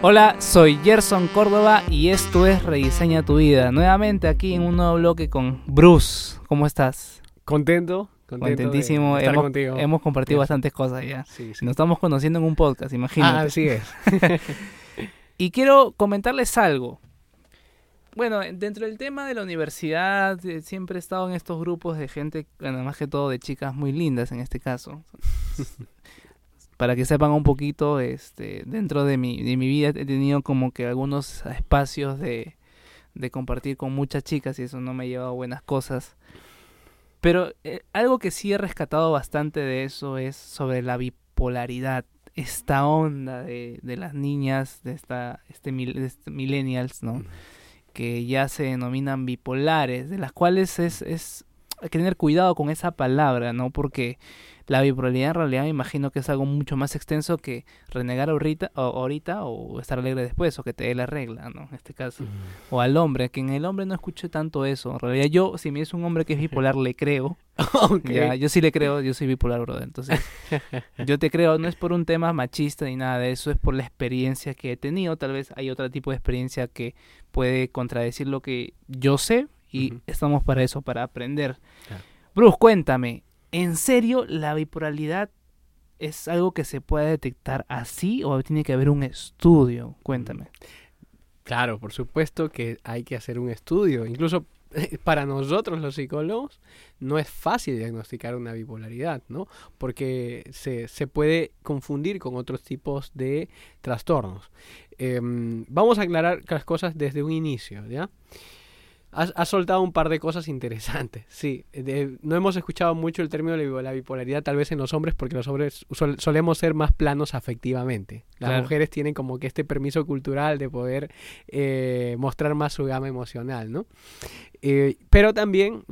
Hola, soy Gerson Córdoba y esto es Rediseña tu vida. Nuevamente aquí en un nuevo bloque con Bruce. ¿Cómo estás? Contento, Contentísimo. de estar hemos, contigo. hemos compartido bastantes cosas ya. Sí, sí. Nos estamos conociendo en un podcast, imagínate. Ah, así es. Y quiero comentarles algo. Bueno, dentro del tema de la universidad, eh, siempre he estado en estos grupos de gente, bueno, más que todo de chicas muy lindas en este caso. Para que sepan un poquito, este, dentro de mi, de mi vida he tenido como que algunos espacios de, de compartir con muchas chicas y eso no me ha llevado a buenas cosas. Pero eh, algo que sí he rescatado bastante de eso es sobre la bipolaridad esta onda de, de las niñas, de esta este, de este millennials, ¿no? Que ya se denominan bipolares, de las cuales es, es hay que tener cuidado con esa palabra, ¿no? Porque la bipolaridad en realidad me imagino que es algo mucho más extenso que renegar ahorita o, ahorita o estar alegre después o que te dé la regla, ¿no? En este caso. O al hombre, que en el hombre no escuché tanto eso. En realidad yo, si me es un hombre que es bipolar, le creo. Ya, yo sí le creo, yo soy bipolar, brother. Entonces, yo te creo, no es por un tema machista ni nada de eso, es por la experiencia que he tenido. Tal vez hay otro tipo de experiencia que puede contradecir lo que yo sé y estamos para eso, para aprender. Claro. Bruce, cuéntame, ¿en serio la bipolaridad es algo que se puede detectar así o tiene que haber un estudio? Cuéntame. Claro, por supuesto que hay que hacer un estudio. Incluso para nosotros los psicólogos no es fácil diagnosticar una bipolaridad, ¿no? Porque se, se puede confundir con otros tipos de trastornos. Em, vamos a aclarar las cosas desde un inicio, ¿ya? Has, has soltado un par de cosas interesantes, sí. De- no hemos escuchado mucho el término de la bi- la bipolaridad tal vez en los hombres porque los hombres sol- solemos ser más planos afectivamente. Las Claro. mujeres tienen como que este permiso cultural de poder eh, mostrar más su gama emocional, ¿no? Eh, pero también,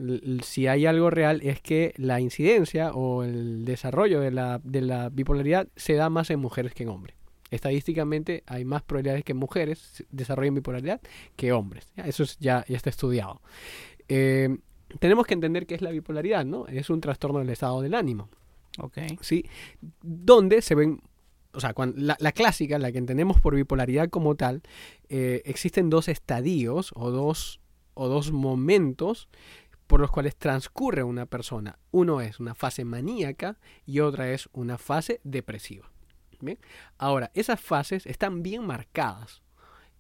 si hay algo real, es que la incidencia o el desarrollo de la, de la bipolaridad se da más en mujeres que en hombres. Estadísticamente hay más probabilidades que mujeres desarrollen bipolaridad que hombres. ¿ya? Eso es- ya, ya está estudiado. Eh, tenemos que entender qué es la bipolaridad, ¿no? Es un trastorno del estado del ánimo. Ok. ¿sí? Donde se ven, o sea, la clásica, la que entendemos por bipolaridad como tal, eh, existen dos estadios o dos, o dos momentos por los cuales transcurre una persona. Uno es una fase maníaca y otra es una fase depresiva. ¿Bien? Ahora, esas fases están bien marcadas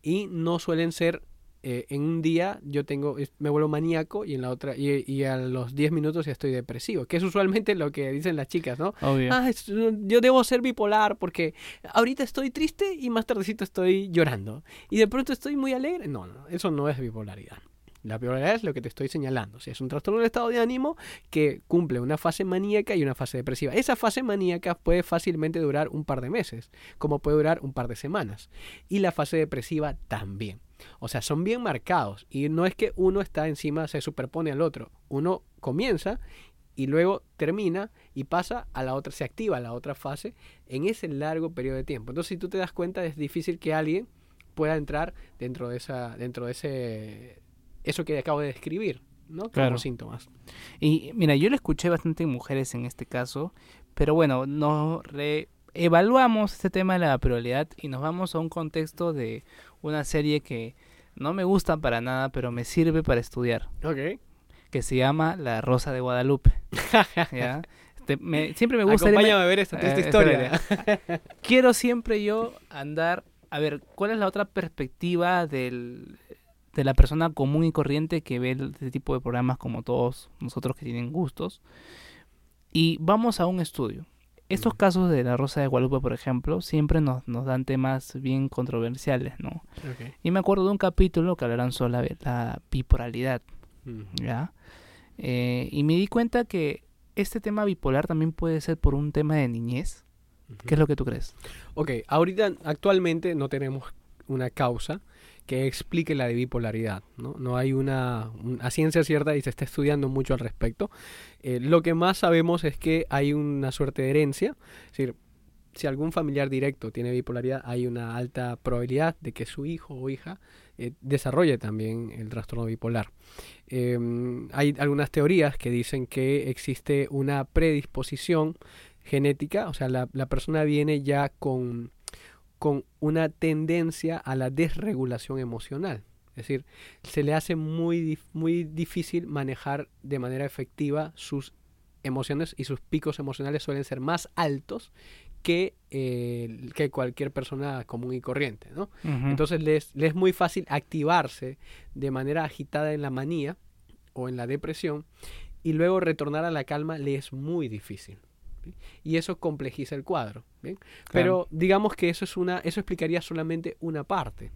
y no suelen ser eh, en un día yo tengo me vuelvo maníaco y en la otra y, y a los 10 minutos ya estoy depresivo, que es usualmente lo que dicen las chicas, ¿no? Obvio. Ah, es- yo debo ser bipolar porque ahorita estoy triste y más tardecito estoy llorando. Y de pronto estoy muy alegre. No, no, eso no es bipolaridad. La bipolaridad es lo que te estoy señalando. O sea, es un trastorno del estado de ánimo que cumple una fase maníaca y una fase depresiva. Esa fase maníaca puede fácilmente durar un par de meses, como puede durar un par de semanas. Y la fase depresiva también. O sea, son bien marcados. Y no es que uno está encima, se superpone al otro. Uno comienza y luego termina y pasa a la otra, se activa la otra fase en ese largo periodo de tiempo. Entonces, si tú te das cuenta, es difícil que alguien pueda entrar dentro de esa, dentro de ese, eso que acabo de describir, ¿no? Como Claro. síntomas. Y mira, yo lo escuché bastante en mujeres en este caso, pero bueno, nos evaluamos este tema de la probabilidad y nos vamos a un contexto de una serie que no me gusta para nada, pero me sirve para estudiar, Ok. que se llama La Rosa de Guadalupe. ¿ya? Este, me- siempre me gusta... irme- Acompáñame a ver esta Eh, historia. quiero siempre yo andar a ver cuál es la otra perspectiva del, de la persona común y corriente que ve este tipo de programas como todos nosotros que tienen gustos. Y vamos a un estudio. Estos casos de la Rosa de Guadalupe por ejemplo siempre nos, nos dan temas bien controversiales no y me acuerdo de un capítulo que hablarán sobre la, la bipolaridad Ujú. ¿ya? Eh, y me di cuenta que este tema bipolar también puede ser por un tema de niñez. ¿qué es lo que tú crees? Ok, ahorita actualmente no tenemos una causa que explique la bipolaridad, ¿no? No hay una, una ciencia cierta y se está estudiando mucho al respecto. Eh, lo que más sabemos es que hay una suerte de herencia, es decir, si algún familiar directo tiene bipolaridad, hay una alta probabilidad de que su hijo o hija eh, desarrolle también el trastorno bipolar. Eh, hay algunas teorías que dicen que existe una predisposición genética, o sea, la persona viene ya con con una tendencia a la desregulación emocional. Es decir, se le hace muy, muy difícil manejar de manera efectiva sus emociones y sus picos emocionales suelen ser más altos que, eh, que cualquier persona común y corriente. ¿no? Entonces les, les, es muy fácil activarse de manera agitada en la manía o en la depresión y luego retornar a la calma le es muy difícil. Y eso complejiza el cuadro. Pero digamos que eso, es una, eso explicaría solamente una parte.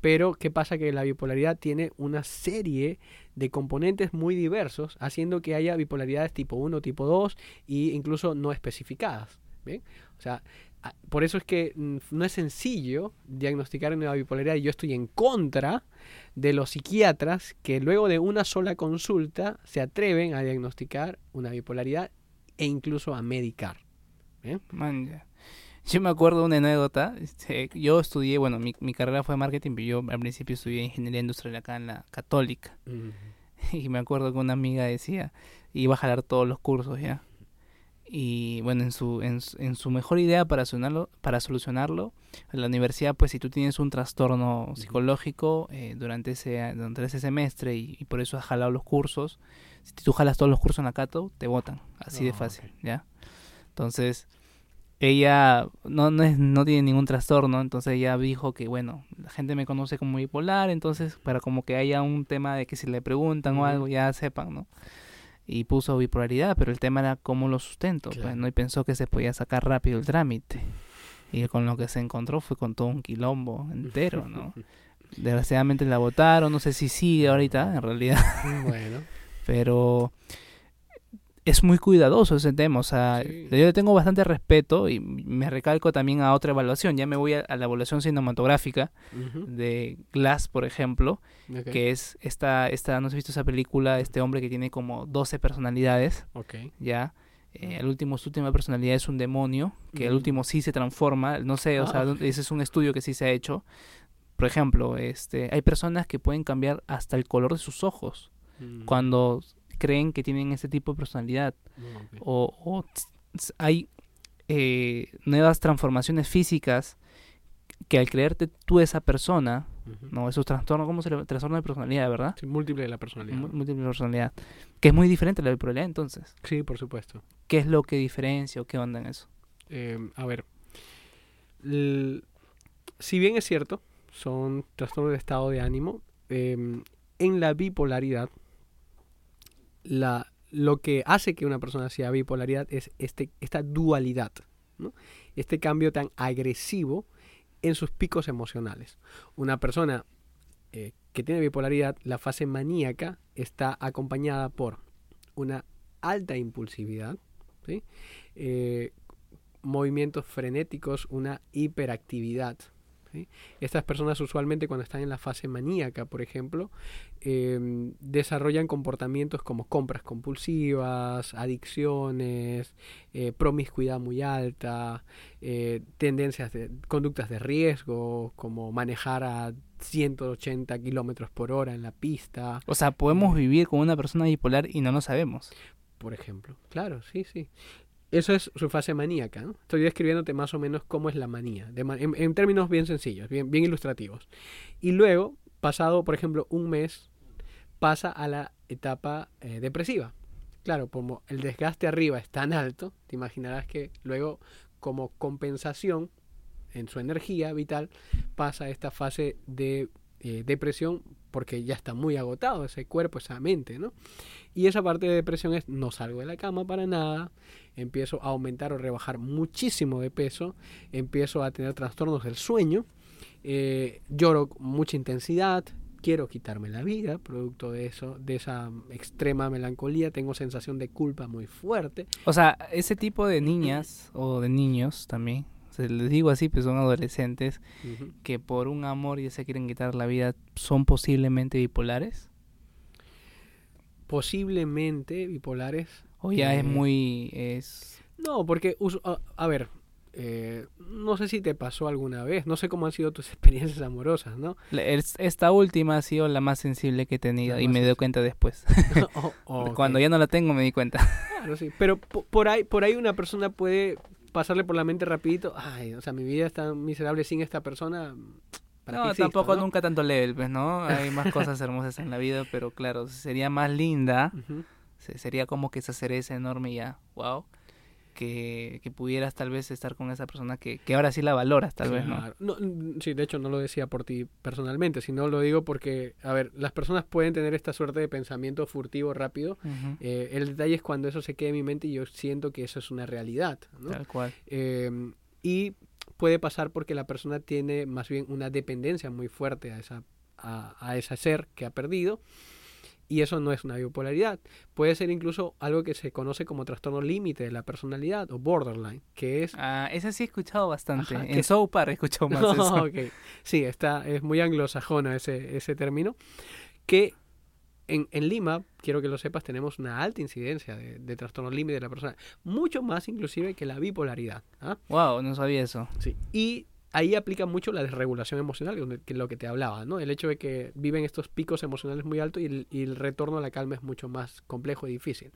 Pero, ¿qué pasa? Que la bipolaridad tiene una serie de componentes muy diversos, haciendo que haya bipolaridades tipo 1, tipo 2 e incluso no especificadas. O sea, por eso es que mm, no es sencillo diagnosticar una bipolaridad y yo estoy en contra de los psiquiatras que luego de una sola consulta se atreven a diagnosticar una bipolaridad e incluso a medicar. Yo me acuerdo de una anécdota. Este, yo estudié, bueno, mi, mi, carrera fue marketing, pero yo al principio estudié ingeniería industrial acá en la Católica. Y me acuerdo que una amiga decía, iba a jalar todos los cursos ya. Y bueno, en su, en, en su mejor idea para solucionarlo, para solucionarlo, en la universidad, pues si tú tienes un trastorno psicológico eh, durante, ese, durante ese semestre y, por eso has jalado los cursos, si tú jalas todos los cursos en la Cato, te votan. Así de ah, fácil, ¿ya? Entonces, ella no, no, es, no tiene ningún trastorno, entonces ella dijo que, bueno, la gente me conoce como bipolar, entonces para como que haya un tema de que si le preguntan o algo, ya sepan, ¿no? Y puso bipolaridad, pero el tema era cómo lo sustento, pues, ¿no? Y pensó que se podía sacar rápido el trámite. Y con lo que se encontró fue con todo un quilombo entero, ¿no? Desgraciadamente la votaron, no sé si sigue ahorita, en realidad. Bueno. pero es muy cuidadoso ese tema, o sea, yo le tengo bastante respeto y me recalco también a otra evaluación, ya me voy a, la evaluación cinematográfica de Glass, por ejemplo, que es esta, esta, no sé si visto esa película, este hombre que tiene como 12 personalidades, ya, eh, el último, su última personalidad es un demonio, que el último sí se transforma, no sé, o sea, ah, ese es un estudio que sí se ha hecho, por ejemplo, este, hay personas que pueden cambiar hasta el color de sus ojos, mm. cuando creen que tienen ese tipo de personalidad. Mm, o, hay eh, nuevas transformaciones físicas que al creerte tú esa persona, ¿no? Esos trastornos, ¿cómo se llama? Trastorno de personalidad, ¿verdad? Sí, múltiple de la personalidad. Múltiple de personalidad. Que es muy diferente a la bipolaridad, entonces. Sí, por supuesto. ¿Qué es lo que diferencia o qué onda en eso? Eh, a ver. si bien es cierto, son trastornos de estado de ánimo, em, en la bipolaridad la, lo que hace que una persona sea bipolaridad es este, esta dualidad, este cambio tan agresivo en sus picos emocionales. Una persona eh, que tiene bipolaridad, la fase maníaca está acompañada por una alta impulsividad, eh, movimientos frenéticos, una hiperactividad, estas personas usualmente cuando están en la fase maníaca, por ejemplo, em, desarrollan comportamientos como compras compulsivas, adicciones, eh, promiscuidad muy alta, eh, tendencias de conductas de riesgo, como manejar a 180 kilómetros por hora en la pista. O sea, podemos vivir con una persona bipolar y no lo sabemos. Por ejemplo, claro, sí, sí. Eso es su fase maníaca. Estoy describiéndote más o menos cómo es la manía, en, términos bien sencillos, bien, bien ilustrativos. Y luego, pasado, por ejemplo, un mes, pasa a la etapa eh, depresiva. Claro, como el desgaste arriba es tan alto, te imaginarás que luego, como compensación en su energía vital, pasa a esta fase de eh, depresión porque ya está muy agotado ese cuerpo, esa mente, ¿no? Y esa parte de depresión es no salgo de la cama para nada, empiezo a aumentar o rebajar muchísimo de peso, empiezo a tener trastornos del sueño, eh, lloro con mucha intensidad, quiero quitarme la vida, producto de eso, de esa extrema melancolía, tengo sensación de culpa muy fuerte. O sea, ese tipo de niñas o de niños también, se les digo así, pues son adolescentes que por un amor ya se quieren quitar la vida, son posiblemente bipolares. Posiblemente bipolares. O ya es muy... es No, porque, a, ver, eh, no sé si te pasó alguna vez, no sé cómo han sido tus experiencias amorosas, ¿no? Esta última ha sido la más sensible que he tenido y me doy cuenta después. Cuando ya no la tengo me di cuenta. Claro, sí, pero por ahí, por ahí una persona puede pasarle por la mente rapidito, ay, o sea, mi vida es tan miserable sin esta persona. ¿para qué No, existo, tampoco no? nunca tanto level, pues, ¿no? Hay más cosas hermosas en la vida, pero claro, sería más linda, se- sería como que esa cereza enorme ya, wow, que, que pudieras tal vez estar con esa persona que, que ahora sí la valoras, tal vez, ¿no? Claro. No, mm, Sí, de hecho no lo decía por ti personalmente, sino lo digo porque, a ver, las personas pueden tener esta suerte de pensamiento furtivo rápido. Ujú, Eh, el detalle es cuando eso se queda en mi mente y yo siento que eso es una realidad, ¿no? Tal cual. Eh, y puede pasar porque la persona tiene más bien una dependencia muy fuerte a, esa, a, a ese ser que ha perdido. Y eso no es una bipolaridad. Puede ser incluso algo que se conoce como trastorno límite de la personalidad o borderline, que es... Ah, esa sí he escuchado bastante. Ajá, en que- South Park he escuchado más eso. Ok. Sí, está, es muy anglosajona ese, ese término. Que en, en Lima, quiero que lo sepas, tenemos una alta incidencia de, de trastorno límite de la persona. Mucho más inclusive que la bipolaridad. ¿ah? Wow, no sabía eso. Sí. Y ahí aplica mucho la desregulación emocional, que es lo que te hablaba, ¿no? El hecho de que viven estos picos emocionales muy altos y el, retorno a la calma es mucho más complejo y difícil.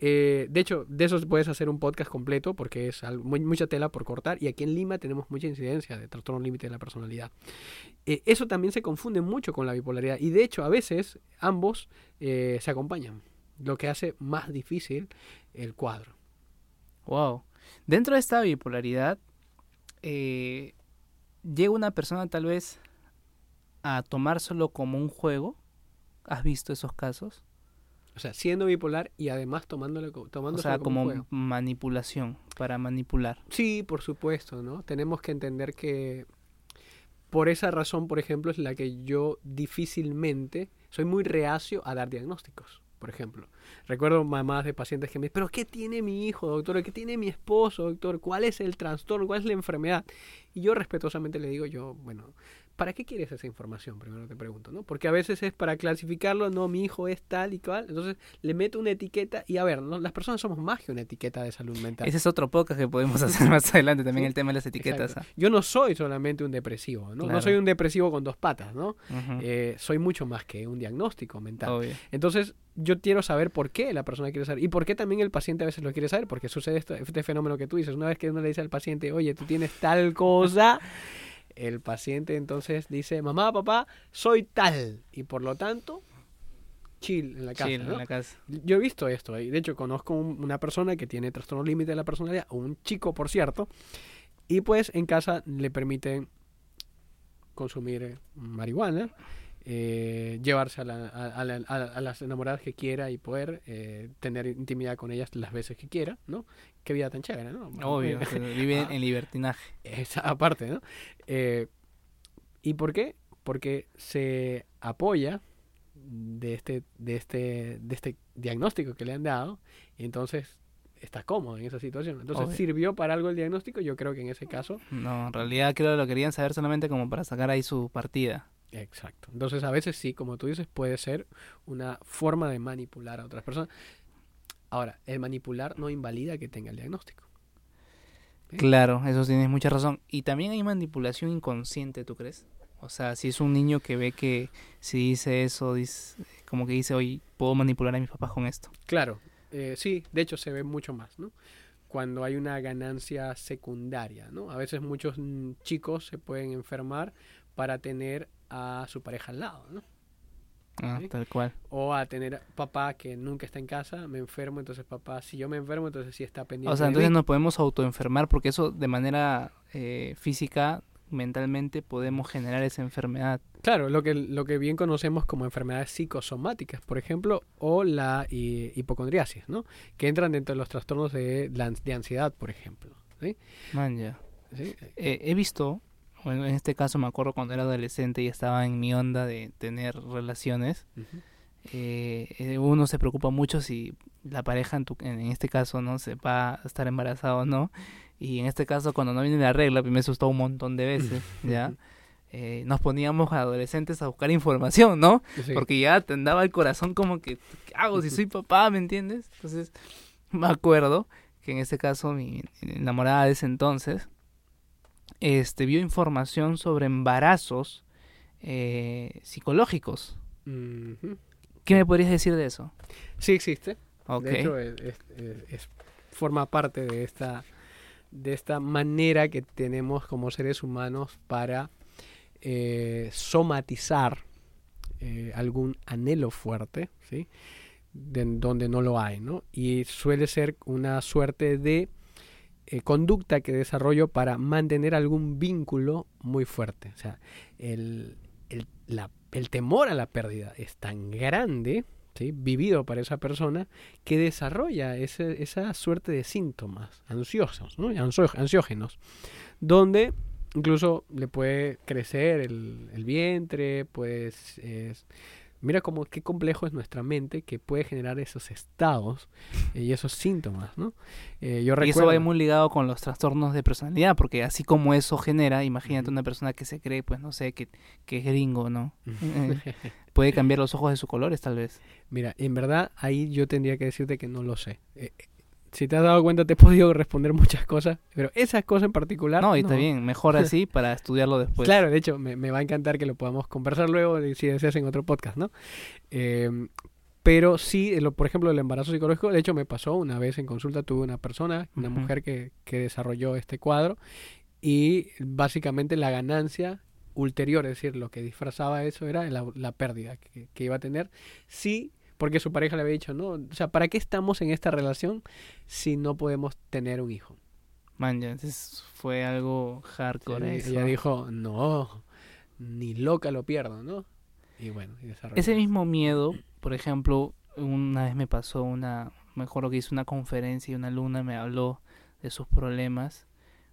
Eh, de hecho, de eso puedes hacer un podcast completo porque es algo- mucha tela por cortar y aquí en Lima tenemos mucha incidencia de trastorno límite de la personalidad. Eh, eso también se confunde mucho con la bipolaridad y de hecho a veces ambos eh, se acompañan, lo que hace más difícil el cuadro. Wow. Dentro de esta bipolaridad, llega una persona tal vez a tomárselo como un juego. ¿Has visto esos casos? O sea, siendo bipolar y además tomándolo, co- O tomándoselo sea, como, un como juego. manipulación, para manipular. Sí, por supuesto, ¿no? Tenemos que entender que por esa razón, por ejemplo, es la que yo difícilmente soy muy reacio a dar diagnósticos, por ejemplo. Recuerdo mamás de pacientes que me dicen, pero ¿qué tiene mi hijo, doctor? ¿Qué tiene mi esposo, doctor? ¿Cuál es el trastorno? ¿Cuál es la enfermedad? Y yo respetuosamente le digo, yo, bueno, ¿para qué quieres esa información? Primero te pregunto, ¿no? Porque a veces es para clasificarlo, no, mi hijo es tal y cual. Entonces le meto una etiqueta y a ver, ¿no? las personas somos más que una etiqueta de salud mental. Ese es otro podcast que podemos hacer más adelante, también Sí, el tema de las etiquetas. Exacto. Yo no soy solamente un depresivo, ¿no? Claro. No soy un depresivo con dos patas, ¿no? ah. Eh, soy mucho más que un diagnóstico mental. Obvio. Entonces, yo quiero saber por qué la persona quiere saber y por qué también el paciente a veces lo quiere saber, porque sucede esto- este fenómeno que tú dices. Una vez que uno le dice al paciente, oye, tú tienes tal cosa, el paciente entonces dice, mamá, papá, soy tal. Y por lo tanto, chill en la casa. Chill, ¿no? en la casa. Yo he visto esto, y de hecho conozco un- una persona que tiene trastorno límite de la personalidad, un chico, por cierto, y pues en casa le permiten consumir eh, marihuana, eh, llevarse a, la- a- a la- a- a las enamoradas que quiera y poder eh, tener intimidad con ellas las veces que quiera, ¿no? Qué vida tan chévere, ¿no? Obvio. que Vive Ah. en libertinaje. Esa aparte, ¿no? Eh, ¿Y por qué? Porque se apoya de este, de este, de este diagnóstico que le han dado, y entonces está cómodo en esa situación. Entonces, Obvio. ¿sirvió para algo el diagnóstico? Yo creo que en ese caso, No, en realidad creo que lo querían saber solamente como para sacar ahí su partida. Exacto. Entonces, a veces sí, como tú dices, puede ser una forma de manipular a otras personas. Ahora, el manipular no invalida que tenga el diagnóstico. Sí. Claro, eso tienes mucha razón. Y también hay manipulación inconsciente, ¿tú crees? O sea, si es un niño que ve que si dice eso, dice, como que dice, oye, puedo manipular a mis papás con esto. Claro, eh, sí, de hecho se ve mucho más, ¿no? Cuando hay una ganancia secundaria, ¿no? A veces muchos mm, chicos se pueden enfermar para tener a su pareja al lado, ¿no? Ah, Sí. tal cual. O a tener papá que nunca está en casa, me enfermo, entonces papá, si yo me enfermo, entonces sí está pendiente. O sea, de entonces mí. nos podemos autoenfermar porque eso de manera eh, física, mentalmente, podemos generar esa enfermedad. Claro, lo que, lo que bien conocemos como enfermedades psicosomáticas, por ejemplo, o la hi- hipocondriasis, ¿no? Que entran dentro de los trastornos de, de ansiedad, por ejemplo. ¿sí? Man, ya. ¿Sí? Eh, he visto, bueno, en este caso me acuerdo cuando era adolescente y estaba en mi onda de tener relaciones, Ujú. eh, eh, uno se preocupa mucho si la pareja en, tu- en en este caso no se va a estar embarazada o no. Y en este caso cuando no viene la regla pues me asustó un montón de veces ya Eh, nos poníamos adolescentes a buscar información no Sí. porque ya te andaba el corazón como que ¿qué hago si soy papá me entiendes entonces me acuerdo que en este caso mi enamorada de ese entonces este vio información sobre embarazos eh, psicológicos. ¿Qué me podrías decir de eso? Sí existe. De hecho, es, es- es- es- forma parte de esta de esta manera que tenemos como seres humanos para eh, somatizar eh, algún anhelo fuerte, ¿sí? De, donde no lo hay, ¿no? Y suele ser una suerte de eh, conducta que desarrollo para mantener algún vínculo muy fuerte. O sea, el, el, la, el temor a la pérdida es tan grande, ¿sí? vivido para esa persona, que desarrolla ese, esa suerte de síntomas ansiosos, ¿no? ansiógenos, donde incluso le puede crecer el, el vientre, pues es, mira cómo qué complejo es nuestra mente que puede generar esos estados eh, y esos síntomas, ¿no? Eh, yo y eso va muy ligado con los trastornos de personalidad, porque así como eso genera, imagínate una persona que se cree, pues no sé, que, que es gringo, ¿no? Eh, puede cambiar los ojos de sus colores, tal vez. Mira, en verdad ahí yo tendría que decirte que no lo sé si te has dado cuenta te he podido responder muchas cosas, pero esas cosas en particular... No, y está bien, mejor así para estudiarlo después. Claro, de hecho, me, va a encantar que lo podamos conversar luego, si deseas, en otro podcast, ¿no? Eh, pero sí, lo, por ejemplo, el embarazo psicológico, de hecho me pasó una vez en consulta, tuve una persona, una mujer que, que desarrolló este cuadro y básicamente la ganancia ulterior, es decir, lo que disfrazaba eso era la, pérdida que, que, iba a tener si porque su pareja le había dicho, no, o sea, ¿para qué estamos en esta relación si no podemos tener un hijo? Man, ya, fue algo hardcore. ella dijo, no, ni loca lo pierdo, ¿no? Y bueno, y Ese mismo miedo, por ejemplo, una vez me pasó una, mejor lo que hice una conferencia y una alumna me habló de sus problemas.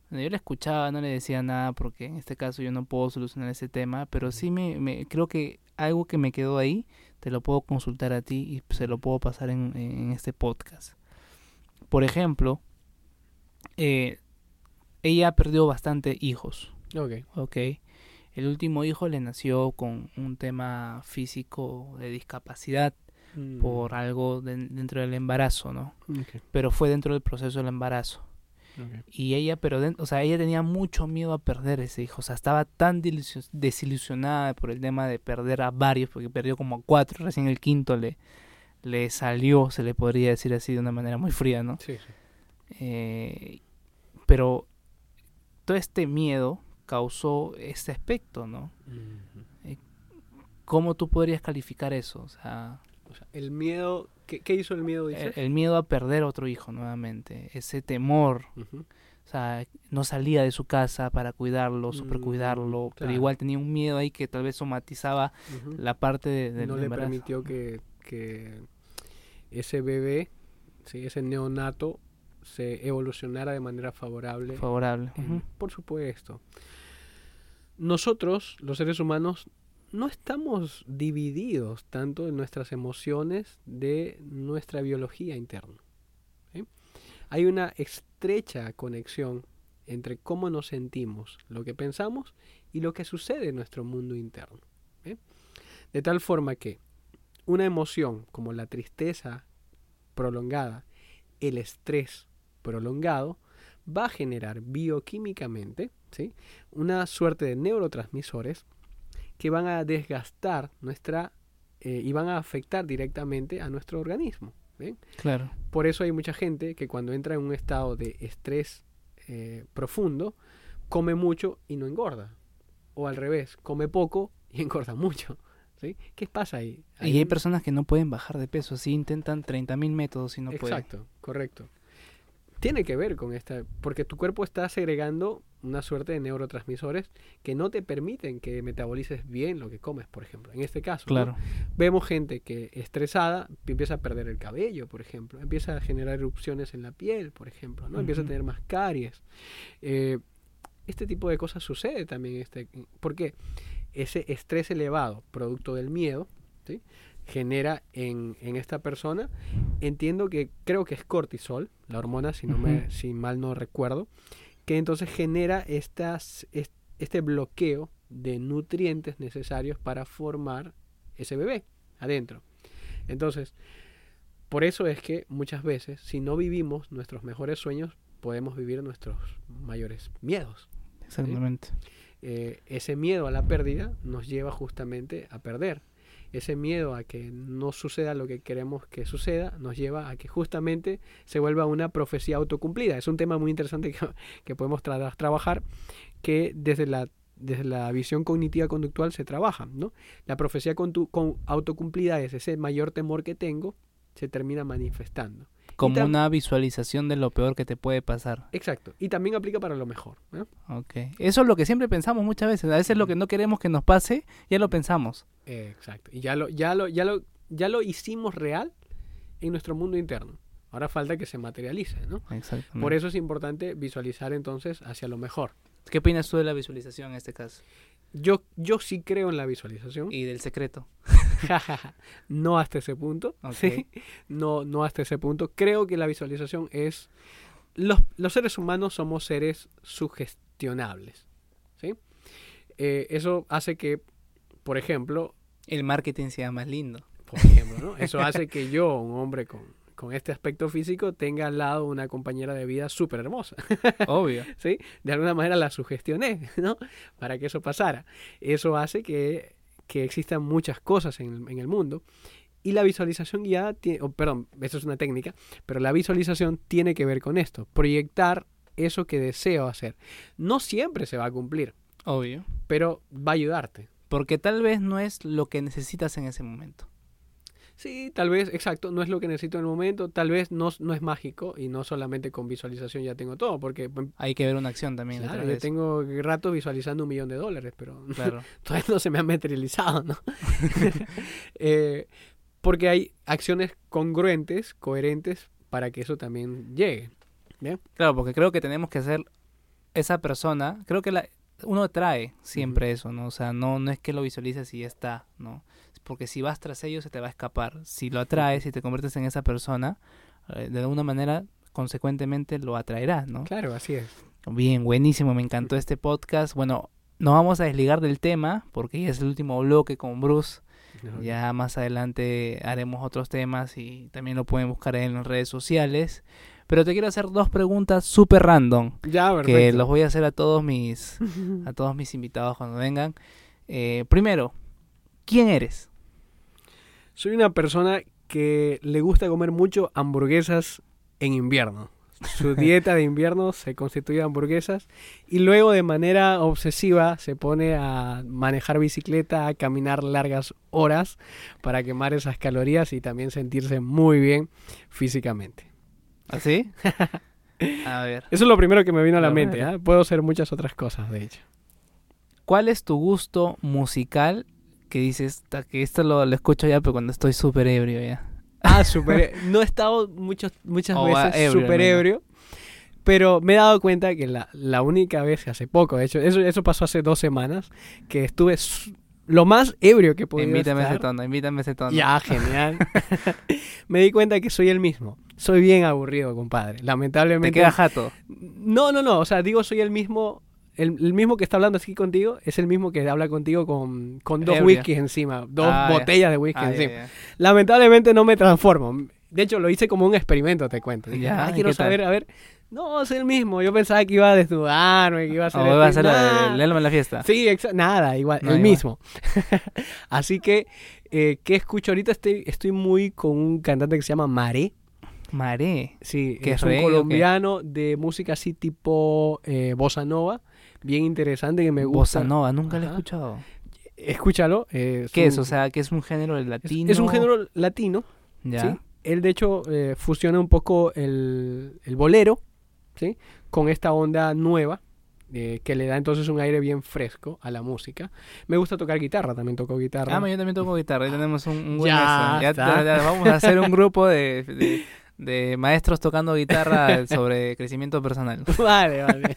Yo le escuchaba, no le decía nada porque en este caso yo no puedo solucionar ese tema, pero sí me, me creo que algo que me quedó ahí te lo puedo consultar a ti y se lo puedo pasar en, este podcast. Por ejemplo, eh, ella perdió bastante hijos. Ok. Ok. El último hijo le nació con un tema físico de discapacidad mm. por algo dentro del embarazo, ¿no? Pero fue dentro del proceso del embarazo. Y ella, pero, o sea, ella tenía mucho miedo a perder ese hijo. O sea, estaba tan desilusionada por el tema de perder a varios, porque perdió como a cuatro. Recién el quinto le, le salió, se le podría decir así de una manera muy fría, ¿no? Sí, eh, pero todo este miedo causó este aspecto, ¿no? Eh, ¿Cómo tú podrías calificar eso? O sea, el miedo ¿Qué, hizo el miedo? El, miedo a perder otro hijo nuevamente, ese temor. O sea, no salía de su casa para cuidarlo, mm, super cuidarlo, pero igual tenía un miedo ahí que tal vez somatizaba la parte de, del No le permitió que, ese bebé, ¿sí? ese neonato, se evolucionara de manera favorable. Favorable. Por supuesto. Nosotros, los seres humanos, no estamos divididos tanto en nuestras emociones de nuestra biología interna. Hay una estrecha conexión entre cómo nos sentimos, lo que pensamos y lo que sucede en nuestro mundo interno. De tal forma que una emoción como la tristeza prolongada, el estrés prolongado, va a generar bioquímicamente ¿sí? una suerte de neurotransmisores que van a desgastar nuestra eh, y van a afectar directamente a nuestro organismo. Claro. Por eso hay mucha gente que cuando entra en un estado de estrés eh, profundo, come mucho y no engorda. O al revés, come poco y engorda mucho. ¿sí? ¿Qué pasa ahí? y hay personas que no pueden bajar de peso, sí intentan 30.000 métodos y no pueden. Exacto, correcto tiene que ver con esta, porque tu cuerpo está segregando una suerte de neurotransmisores que no te permiten que metabolices bien lo que comes, por ejemplo. En este caso, claro. vemos gente que estresada empieza a perder el cabello, por ejemplo, empieza a generar erupciones en la piel, por ejemplo, ¿no? Empieza a tener más caries. Eh, este tipo de cosas sucede también, este, porque ese estrés elevado, producto del miedo, ¿sí? genera en, en, esta persona. Entiendo que creo que es cortisol, la hormona, si, no me, si mal no recuerdo, que entonces genera estas, este bloqueo de nutrientes necesarios para formar ese bebé adentro. Entonces, por eso es que muchas veces, si no vivimos nuestros mejores sueños, podemos vivir nuestros mayores miedos. Exactamente. Eh, ese miedo a la pérdida nos lleva justamente a perder ese miedo a que no suceda lo que queremos que suceda nos lleva a que justamente se vuelva una profecía autocumplida. Es un tema muy interesante que, que podemos tra- trabajar, que desde la, desde la visión cognitiva conductual se trabaja. ¿no? La profecía contu- con autocumplida es ese mayor temor que tengo, se termina manifestando. Como una visualización de lo peor que te puede pasar. Exacto. Y también aplica para lo mejor. Eso es lo que siempre pensamos muchas veces. A veces lo que no queremos que nos pase, ya lo pensamos. Exacto. Y ya lo, ya lo, ya lo, ya lo hicimos real en nuestro mundo interno. Ahora falta que se materialice, ¿no? Exactamente. Por eso es importante visualizar entonces hacia lo mejor. ¿Qué opinas tú de la visualización en este caso? Yo, yo sí creo en la visualización. Y del secreto. No hasta ese punto. ¿sí? No, no hasta ese punto. Creo que la visualización es. Los, los seres humanos somos seres sugestionables. ¿sí? Eh, eso hace que, por ejemplo, El marketing sea más lindo. por ejemplo, ¿no? Eso hace que yo, un hombre con, con este aspecto físico, tenga al lado una compañera de vida súper hermosa. Obvio. ¿sí? De alguna manera la sugestioné, ¿no? Para que eso pasara. Eso hace que, que existan muchas cosas en el, en el mundo. Y la visualización guiada, tiene, oh, perdón, eso es una técnica, pero la visualización tiene que ver con esto, proyectar eso que deseo hacer. No siempre se va a cumplir, Obvio. pero va a ayudarte. Porque tal vez no es lo que necesitas en ese momento. Sí, tal vez, exacto, no es lo que necesito en el momento, tal vez no, no es mágico y no solamente con visualización ya tengo todo, porque Hay que ver una acción también. claro, yo tengo rato visualizando un millón de dólares, pero Claro. todavía no se me ha materializado, ¿no? Eh, porque hay acciones congruentes, coherentes, para que eso también llegue. Claro, porque creo que tenemos que ser esa persona. Creo que la, uno trae siempre eso, ¿no? O sea, no, no es que lo visualices y ya está, ¿no? Porque si vas tras ello se te va a escapar. Si lo atraes y te conviertes en esa persona, eh, de alguna manera, consecuentemente lo atraerás, ¿no? Claro, así es. Bien, buenísimo, me encantó este podcast. Bueno, nos vamos a desligar del tema porque ya es el último bloque con Bruce. Ya más adelante haremos otros temas y también lo pueden buscar en las redes sociales. Pero te quiero hacer dos preguntas súper random Ya, que perfecto. los voy a hacer a todos mis a todos mis invitados cuando vengan. Eh, primero, ¿quién eres? Soy una persona que le gusta comer mucho hamburguesas en invierno. Su dieta de invierno se constituye de hamburguesas y luego de manera obsesiva se pone a manejar bicicleta, a caminar largas horas para quemar esas calorías y también sentirse muy bien físicamente. ¿Así? a ver, Eso es lo primero que me vino a la A mente. ¿ah? Puedo hacer muchas otras cosas, de hecho. ¿cuál es tu gusto musical que dices "Ta, que esto lo, lo escucho ya pero cuando estoy súper ebrio ya? Ah, super. no he estado muchos, muchas veces súper ebrio. Pero me he dado cuenta que la, la única vez, hace poco, de hecho, eso, eso pasó hace dos semanas, que estuve lo más ebrio que podía invítame a ese estar. tono, invítame a ese tono. Ya, genial. me di cuenta que soy el mismo. Soy bien aburrido, compadre. Te Lamentablemente. queda jato. No, no, no. O sea, digo, soy el mismo. El, el mismo que está hablando así contigo es el mismo que habla contigo con, con dos whiskies encima. Dos Ah, botellas de whisky Ah, encima. Lamentablemente no me transformo. De hecho, lo hice como un experimento, te cuento. Dije, Ya, "Ah, ¿y quiero tal? saber, a ver. No, es el mismo. Yo pensaba que iba a desnudarme, que iba a hacer. O va a nada. el en la fiesta. Sí, nada, igual, No, el igual. mismo. Así que, eh, ¿qué escucho ahorita? Estoy, estoy muy con un cantante que se llama Maré. Maré. Sí, ¿Qué es es un colombiano de música así tipo eh, bossa nova. Bien interesante que me gusta. Bossa Nova, nunca lo he escuchado. Escúchalo. eh, ¿Qué es? O sea, que es un género es- latino. es un género latino. Ya. ¿sí? Él, de hecho, eh, fusiona un poco el, el bolero, ¿sí? Con esta onda nueva, eh, que le da entonces un aire bien fresco a la música. Me gusta tocar guitarra, también toco guitarra. Ah, yo también toco guitarra. Ahí tenemos un, un buen Ya vamos a hacer un grupo de, de, de maestros tocando guitarra sobre crecimiento personal. vale, vale.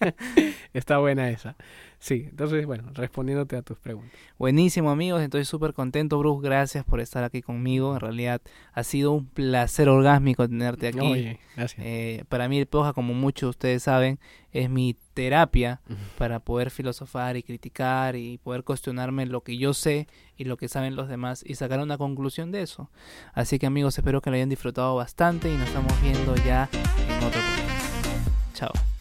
Está buena esa. Sí, entonces, bueno, respondiéndote a tus preguntas. Buenísimo, amigos. Estoy súper contento, Bruce. Gracias por estar aquí conmigo. En realidad, ha sido un placer orgásmico tenerte aquí. Oye, gracias. Eh, para mí el podcast, como muchos de ustedes saben, es mi terapia para poder filosofar y criticar y poder cuestionarme lo que yo sé y lo que saben los demás y sacar una conclusión de eso. Así que amigos, espero que lo hayan disfrutado bastante y nos estamos viendo ya en otro programa. Chao.